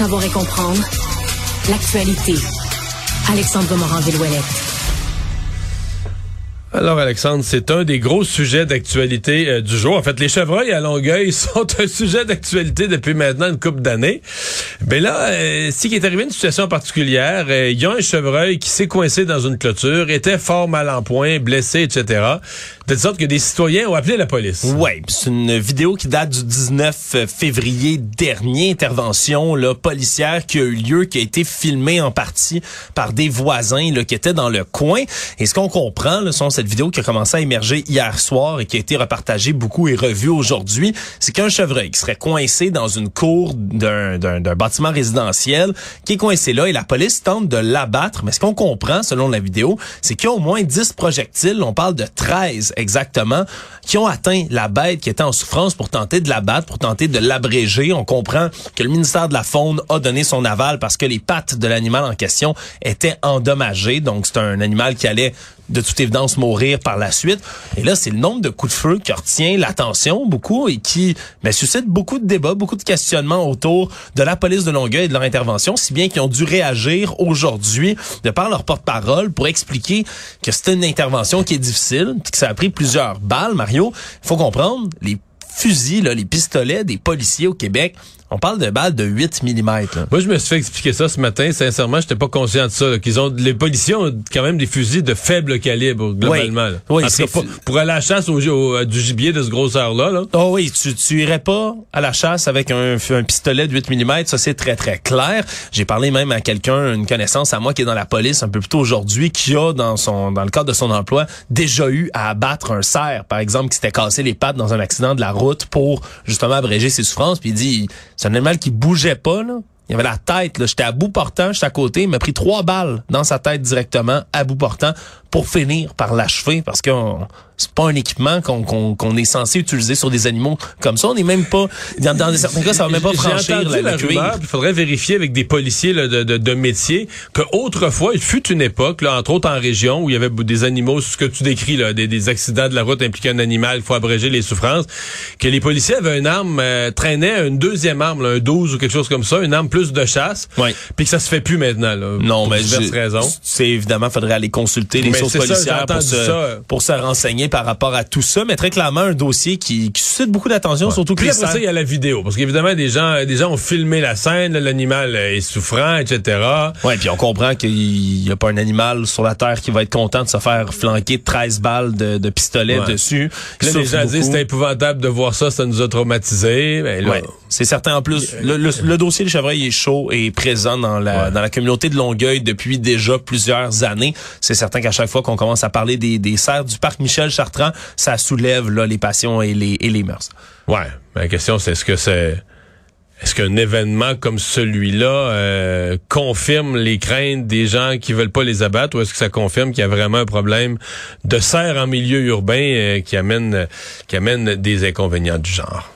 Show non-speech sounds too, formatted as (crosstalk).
Savoir et comprendre l'actualité. Alexandre Morand-Villouellette. Alors Alexandre, c'est un des gros sujets d'actualité euh, du jour. En fait, les chevreuils à Longueuil (laughs) sont un sujet d'actualité depuis maintenant une couple d'années. Mais là, euh, qui est arrivé une situation particulière, euh, il y a un chevreuil qui s'est coincé dans une clôture, était fort mal en point, blessé, etc. De sorte que des citoyens ont appelé la police. Ouais, c'est une vidéo qui date du 19 février dernier, intervention là, policière qui a eu lieu, qui a été filmée en partie par des voisins là, qui étaient dans le coin. Et ce qu'on comprend, là, sont cette vidéo qui a commencé à émerger hier soir et qui a été repartagée beaucoup et revue aujourd'hui, c'est qu'un chevreuil qui serait coincé dans une cour d'un bâtiment résidentiel, qui est coincé là et la police tente de l'abattre. Mais ce qu'on comprend, selon la vidéo, c'est qu'il y a au moins 10 projectiles, on parle de 13 exactement, qui ont atteint la bête qui était en souffrance pour tenter de l'abattre, pour tenter de l'abréger. On comprend que le ministère de la Faune a donné son aval parce que les pattes de l'animal en question étaient endommagées. Donc, c'est un animal qui allait de toute évidence mourir par la suite. Et là, c'est le nombre de coups de feu qui retient l'attention beaucoup et qui ben, suscite beaucoup de débats, beaucoup de questionnements autour de la police de Longueuil et de leur intervention, si bien qu'ils ont dû réagir aujourd'hui de par leur porte-parole pour expliquer que c'était une intervention qui est difficile, que ça a pris plusieurs balles, Mario. Il faut comprendre, les fusils, les pistolets des policiers au Québec on parle de balles de 8 mm. Moi, je me suis fait expliquer ça ce matin. Sincèrement, j'étais pas conscient de ça. Qu'ils ont, les policiers ont quand même des fusils de faible calibre, globalement. Oui, oui pour, pour, aller à la chasse au, du gibier de ce grosseur-là. Là. Oh oui, tu, tu irais pas à la chasse avec un, un pistolet de 8 mm. Ça, c'est très, très clair. J'ai parlé même à quelqu'un, une connaissance à moi qui est dans la police un peu plus tôt aujourd'hui, qui a, dans son, dans le cadre de son emploi, déjà eu à abattre un cerf, par exemple, qui s'était cassé les pattes dans un accident de la route pour, justement, abréger ses souffrances. Puis il dit, c'est un animal qui bougeait pas, là. Il avait la tête, là. J'étais à bout portant, j'étais à côté. Il m'a pris trois balles dans sa tête directement, à bout portant, pour finir par l'achever parce que c'est pas un équipement qu'on est censé utiliser sur des animaux comme ça. On n'est même pas dans, dans certains cas, ça va même pas franchir la, la Il faudrait vérifier avec des policiers là, de, de, de, métier que autrefois, il fut une époque, là, entre autres en région, où il y avait des animaux, ce que tu décris, là, des, des accidents de la route impliquant un animal, il faut abréger les souffrances, que les policiers avaient une arme, euh, traînaient une deuxième arme, là, un 12 ou quelque chose comme ça, une arme plus de chasse, puis que ça se fait plus maintenant. Là, non, mais c'est évidemment, faudrait aller consulter les sources policières pour, se, pour se renseigner par rapport à tout ça, mais très clairement un dossier qui, qui suscite beaucoup d'attention, surtout que Puis après ça, il y a la vidéo, parce qu'évidemment des gens, des gens ont filmé la scène, l'animal est souffrant, etc. Ouais, puis on comprend qu'il y a pas un animal sur la terre qui va être content de se faire flanquer 13 balles de, de pistolet dessus. Là, les gens disent c'est épouvantable de voir ça, ça nous a traumatisés. Ben, ouais, c'est certain. En plus, le, le, dossier des est chaud et présent dans la dans la communauté de Longueuil depuis déjà plusieurs années. C'est certain qu'à chaque fois qu'on commence à parler des, des serres du parc Michel Chartrand, ça soulève là, les passions et les, et les mœurs. Ouais, la question c'est est-ce que c'est est-ce qu'un événement comme celui-là euh, confirme les craintes des gens qui veulent pas les abattre ou est-ce que ça confirme qu'il y a vraiment un problème de serre en milieu urbain euh, qui amène qui amène des inconvénients du genre?